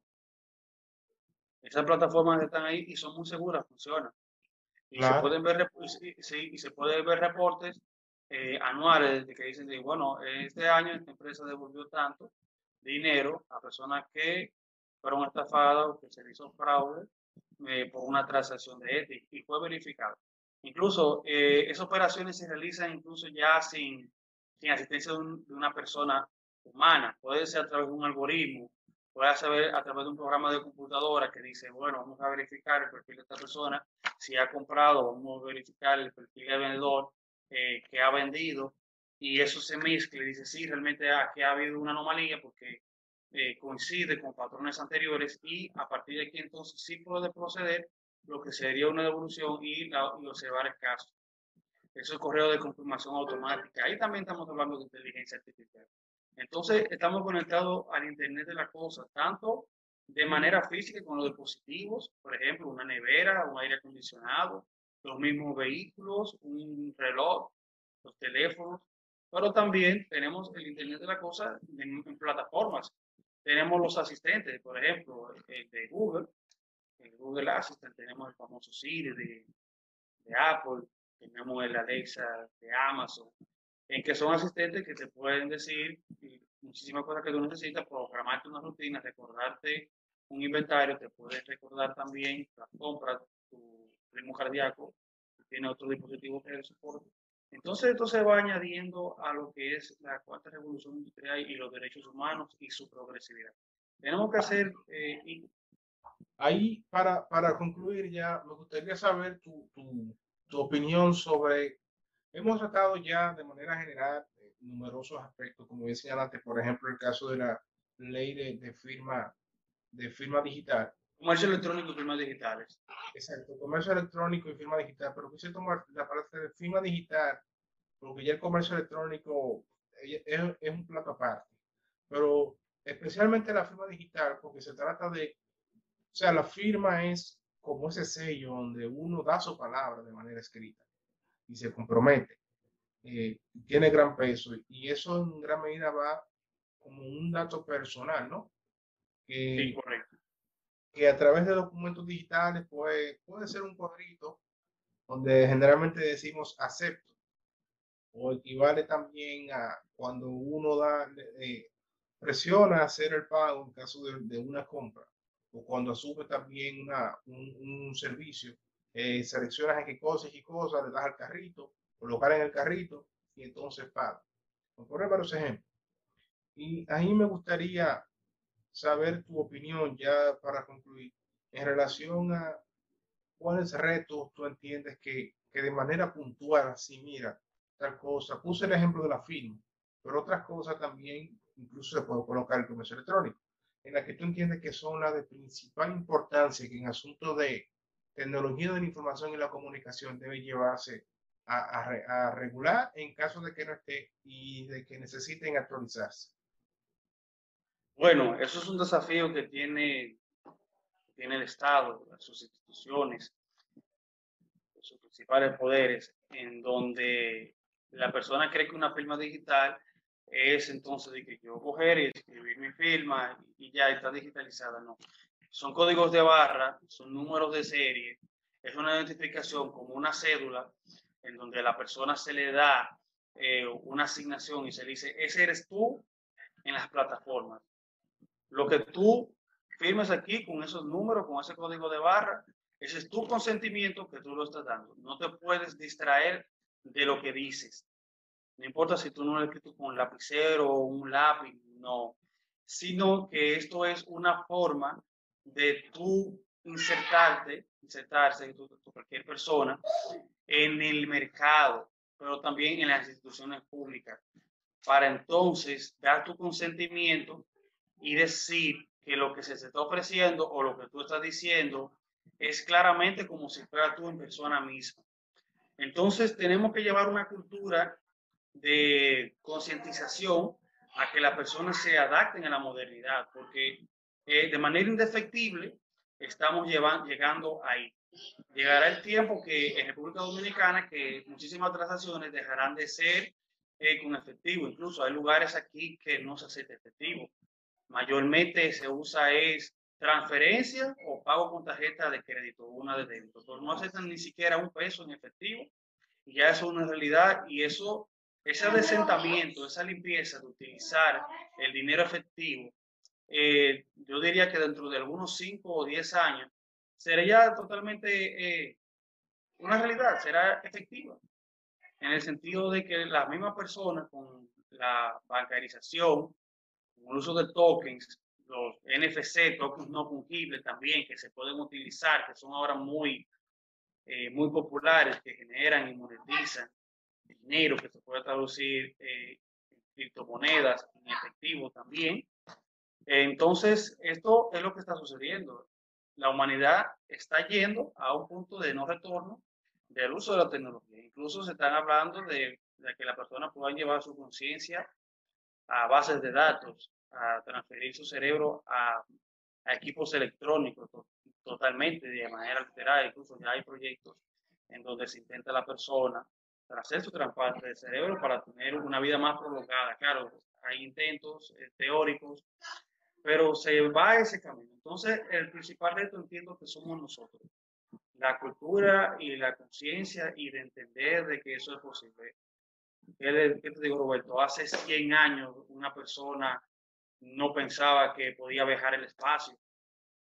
Esas plataformas están ahí y son muy seguras, funcionan. Y, se, pueden ver, y se pueden ver reportes eh, anuales de que dicen, de, bueno, este año esta empresa devolvió tanto dinero a personas que fueron estafadas o que se hizo fraude eh, por una transacción de ética y fue verificado. Incluso eh, esas operaciones se realizan incluso ya sin, sin asistencia de, una persona humana. Puede ser a través de un algoritmo puede saber a través de un programa de computadora que dice, bueno, vamos a verificar el perfil de esta persona, si ha comprado, vamos a verificar el perfil del vendedor eh, que ha vendido, y eso se mezcla y dice, sí, realmente aquí ha habido una anomalía porque eh, coincide con patrones anteriores y a partir de aquí entonces sí puede proceder lo que sería una devolución y, la, y observar el caso. Eso es correo de confirmación automática. Ahí también estamos hablando de inteligencia artificial. Entonces, estamos conectados al Internet de las cosas, tanto de manera física con los dispositivos, por ejemplo, una nevera, un aire acondicionado, los mismos vehículos, un reloj, los teléfonos, pero también tenemos el Internet de las cosas en, plataformas. Tenemos los asistentes, por ejemplo, el de Google, el Google Assistant, tenemos el famoso Siri de, de Apple, tenemos el Alexa de Amazon, en que son asistentes que te pueden decir muchísimas cosas que tú necesitas, programarte una rutina, recordarte un inventario, te puedes recordar también las compras, tu ritmo cardíaco, tiene otro dispositivo que es el soporte. Entonces esto se va añadiendo a lo que es la cuarta revolución industrial y los derechos humanos y su progresividad. Tenemos que hacer... Eh, Ahí, para, para concluir ya, me gustaría saber tu, tu, tu opinión sobre Hemos tratado ya de manera general eh, numerosos aspectos, como decía antes, por ejemplo, el caso de la ley de, firma, de firma digital. Comercio electrónico y firmas digitales. Exacto, comercio electrónico y firma digital, pero quise tomar la parte de firma digital, porque ya el comercio electrónico eh, es, es un plato aparte, pero especialmente la firma digital, porque se trata de, o sea, la firma es como ese sello donde uno da su palabra de manera escrita y se compromete, eh, tiene gran peso y eso en gran medida va como un dato personal, ¿no? Que, sí, correcto. Que a través de documentos digitales puede, puede ser un cuadrito donde generalmente decimos acepto o equivale también a cuando uno da, eh, presiona hacer el pago en caso de, de, una compra o cuando asume también una, un, un servicio eh, seleccionas qué cosas y cosas, le das al carrito, colocar en el carrito y entonces paga. Por poner varios ejemplos. Y ahí me gustaría saber tu opinión ya para concluir en relación a cuáles retos tú entiendes que, que de manera puntual, así mira, tal cosa, puse el ejemplo de la firma, pero otras cosas también incluso se puede colocar el comercio electrónico, en la que tú entiendes que son las de principal importancia que en asunto de tecnología de la información y la comunicación debe llevarse a, a, regular en caso de que no esté y de que necesiten actualizarse? Bueno, eso es un desafío que tiene, tiene el Estado, sus instituciones, sus principales poderes, en donde la persona cree que una firma digital es entonces de que yo coger y escribir mi firma y ya está digitalizada. No, son códigos de barra, son números de serie, es una identificación como una cédula en donde a la persona se le da eh, una asignación y se le dice, ese eres tú en las plataformas. Lo que tú firmes aquí con esos números, con ese código de barra, ese es tu consentimiento que tú lo estás dando. No te puedes distraer de lo que dices. No importa si tú no lo has escrito con un lapicero o un lápiz, no. Sino que esto es una forma de tú insertarte, insertarse cualquier persona en el mercado, pero también en las instituciones públicas, para entonces dar tu consentimiento y decir que lo que se te está ofreciendo o lo que tú estás diciendo es claramente como si fuera tú en persona misma. Entonces tenemos que llevar una cultura de concientización a que las personas se adapten a la modernidad, porque de manera indefectible estamos llevando, llegando ahí. Llegará el tiempo que en República Dominicana que muchísimas transacciones dejarán de ser eh, con efectivo. Incluso hay lugares aquí que no se hace efectivo. Mayormente se usa es transferencia o pago con tarjeta de crédito una de débito. Pero no aceptan ni siquiera un peso en efectivo. Y ya eso es una realidad y eso, ese desentamiento, esa limpieza de utilizar el dinero efectivo eh, yo diría que dentro de algunos 5 o 10 años sería totalmente eh, una realidad, será efectiva, en el sentido de que las mismas personas con la bancarización, con el uso de tokens, los NFC, tokens no fungibles también, que se pueden utilizar, que son ahora muy, eh, muy populares, que generan y monetizan dinero que se puede traducir eh, en criptomonedas, en efectivo también. Entonces, esto es lo que está sucediendo. La humanidad está yendo a un punto de no retorno del uso de la tecnología. Incluso se están hablando de, de que la persona pueda llevar su conciencia a bases de datos, a transferir su cerebro a, a equipos electrónicos totalmente, de manera literal. Incluso ya hay proyectos en donde se intenta la persona hacer su trasplante de cerebro para tener una vida más prolongada. Claro, hay intentos eh, teóricos, pero se va ese camino. Entonces, el principal reto entiendo que somos nosotros. La cultura y la conciencia y de entender de que eso es posible. ¿Qué, te digo, Roberto? Hace 100 años una persona no pensaba que podía viajar el espacio.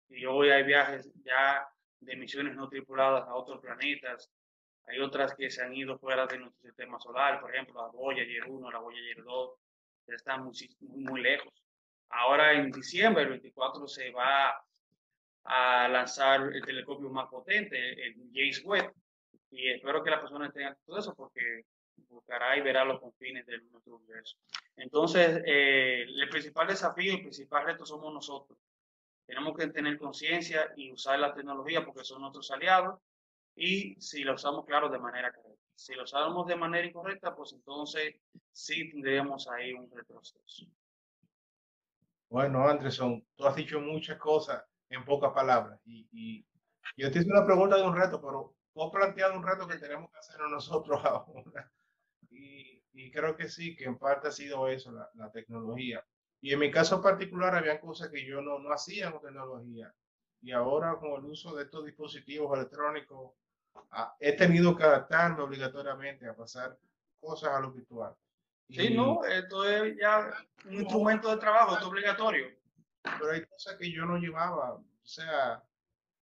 Y hoy hay viajes ya de misiones no tripuladas a otros planetas. Hay otras que se han ido fuera de nuestro sistema solar, por ejemplo, la Voyager 1, la Voyager 2, ya están muy, muy lejos. Ahora en diciembre, el 24, se va a lanzar el telescopio más potente, el James Webb, y espero que las personas tengan todo eso porque buscará y verá los confines de nuestro universo. Entonces, eh, el principal desafío, el principal reto somos nosotros. Tenemos que tener conciencia y usar la tecnología porque son nuestros aliados y si la usamos, claro, de manera correcta. Si lo usamos de manera incorrecta, pues entonces sí tendríamos ahí un retroceso. Bueno, Anderson, tú has dicho muchas cosas en pocas palabras y, y yo te hice una pregunta de un reto, pero tú has planteado un reto que tenemos que hacer nosotros ahora. Y, y creo que sí, que en parte ha sido eso, la, la, tecnología. Y en mi caso particular, había cosas que yo no, no hacía con tecnología. Y ahora con el uso de estos dispositivos electrónicos, Ah, he tenido que adaptarme obligatoriamente a pasar cosas a lo virtual. Sí, no, esto es ya un instrumento de trabajo, es obligatorio. Pero hay cosas que yo no llevaba, o sea,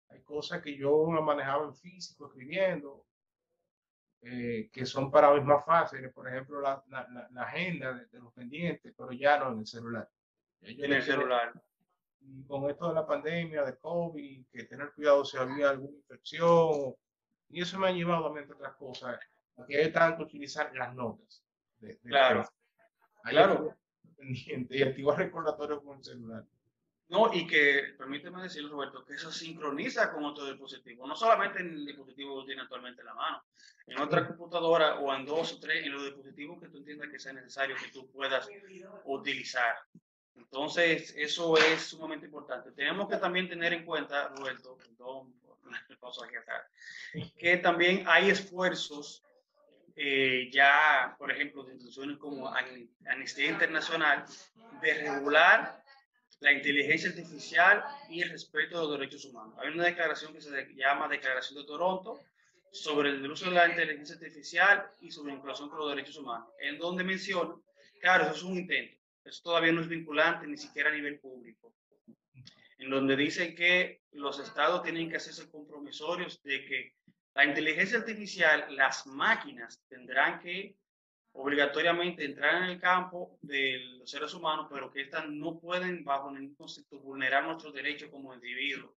hay cosas que yo manejaba en físico, escribiendo, eh, que son para mí más fáciles, por ejemplo, la, la, la agenda de, los pendientes, pero ya no en el celular. en el celular. Y con esto de la pandemia, de COVID, que tener cuidado si había alguna infección y eso me ha llevado, entre otras cosas, a que hay tanto utilizar las notas. De, claro. claro. y activar recordatorios con el celular. No, y que, permíteme decirlo, Roberto, que eso sincroniza con otro dispositivo. No solamente en el dispositivo que tiene actualmente en la mano, en otra computadora o en dos o tres, en los dispositivos que tú entiendas que sea necesario que tú puedas utilizar. Entonces, eso es sumamente importante. Tenemos que también tener en cuenta, Roberto, perdón, que también hay esfuerzos eh, ya, por ejemplo, de instituciones como Amnistía Internacional, de regular la inteligencia artificial y el respeto de los derechos humanos. Hay una declaración que se llama Declaración de Toronto sobre el uso de la inteligencia artificial y su vinculación con los derechos humanos, en donde menciona, claro, eso es un intento, eso todavía no es vinculante ni siquiera a nivel público, en donde dice que los estados tienen que hacerse compromisorios de que la inteligencia artificial, las máquinas tendrán que obligatoriamente entrar en el campo de los seres humanos, pero que estas no pueden bajo ningún concepto vulnerar nuestros derechos como individuos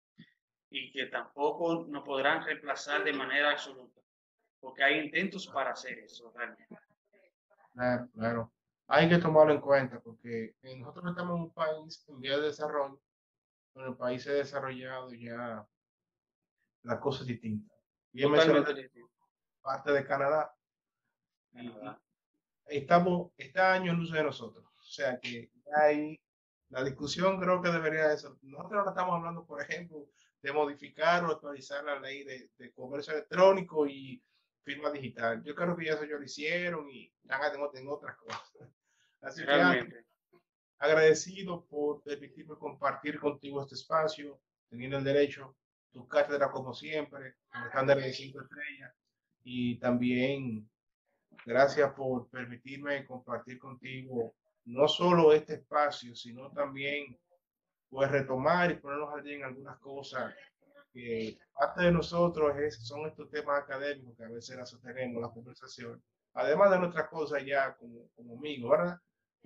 y que tampoco nos podrán reemplazar de manera absoluta, porque hay intentos para hacer eso realmente. Claro. Hay que tomarlo en cuenta porque nosotros estamos en un país en vía de desarrollo en el país desarrollado ya la cosa es distinta. Y parte de Canadá. Estamos, este año en uso de nosotros. O sea que hay la discusión creo que debería ser. Nosotros ahora estamos hablando, por ejemplo, de modificar o actualizar la ley de, de comercio electrónico y firma digital. Yo creo que ya eso ya lo hicieron y están en otras cosas. Así Realmente. que agradecido por permitirme compartir contigo este espacio, teniendo el derecho, tu cátedra como siempre, con estándar de cinco estrellas, y también gracias por permitirme compartir contigo no solo este espacio, sino también pues retomar y ponernos al día en algunas cosas que parte de nosotros es, son estos temas académicos que a veces las sostenemos, la conversación, además de nuestras cosas ya como, como amigos, ¿verdad?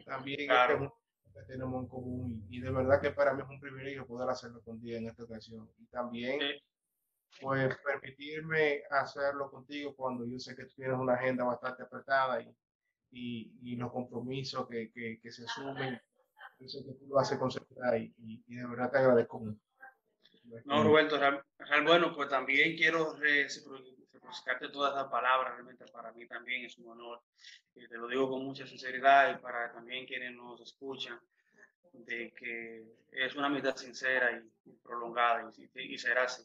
También este que tenemos en común y, de verdad que para mí es un privilegio poder hacerlo contigo en esta ocasión. Y también, pues, permitirme hacerlo contigo cuando yo sé que tú tienes una agenda bastante apretada y, y, y los compromisos que, que, que se sumen. Yo sé que tú lo haces con seguridad y, y, de verdad te agradezco mucho. No, Roberto, bueno, pues también quiero reciprocarte todas las palabras, realmente para mí también es un honor. Y te lo digo con mucha sinceridad y para también quienes nos escuchan, de que es una amistad sincera y, prolongada y, será así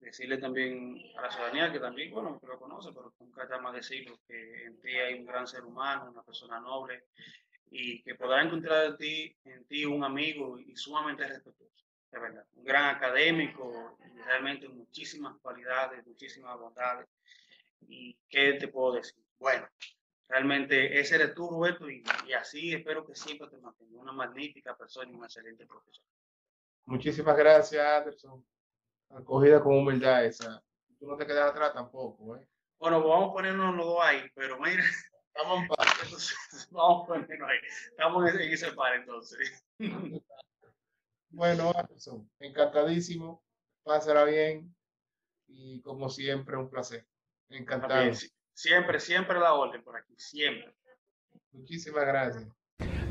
decirle también a la ciudadanía que también, bueno, lo conoce, pero nunca está más decirlo, que en ti hay un gran ser humano, una persona noble, y que podrá encontrar en ti, en ti un amigo y sumamente respetuoso, de verdad. Un gran académico, y realmente muchísimas cualidades, muchísimas bondades. ¿Y qué te puedo decir? Bueno, realmente ese eres tú, Roberto, y, y así espero que siempre te mantenga una magnífica persona y un excelente profesor. Muchísimas gracias, Anderson acogida con humildad esa. Tú no te quedas atrás tampoco, ¿eh? Bueno, pues vamos a ponernos los dos ahí, pero mira, estamos en paz. vamos a ponernos ahí. Estamos en ese par entonces. bueno, encantadísimo. Pásala bien. Y como siempre, un placer. Encantado. siempre, siempre la orden por aquí, siempre. Muchísimas gracias.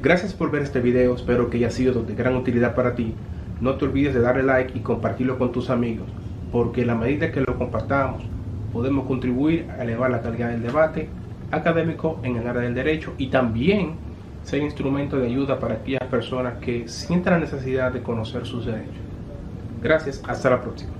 Gracias por ver este video, espero que haya sido de gran utilidad para ti. No te olvides de darle like y compartirlo con tus amigos, porque a la medida que lo compartamos, podemos contribuir a elevar la calidad del debate académico en el área del derecho y también ser instrumento de ayuda para aquellas personas que sientan la necesidad de conocer sus derechos. Gracias, hasta la próxima.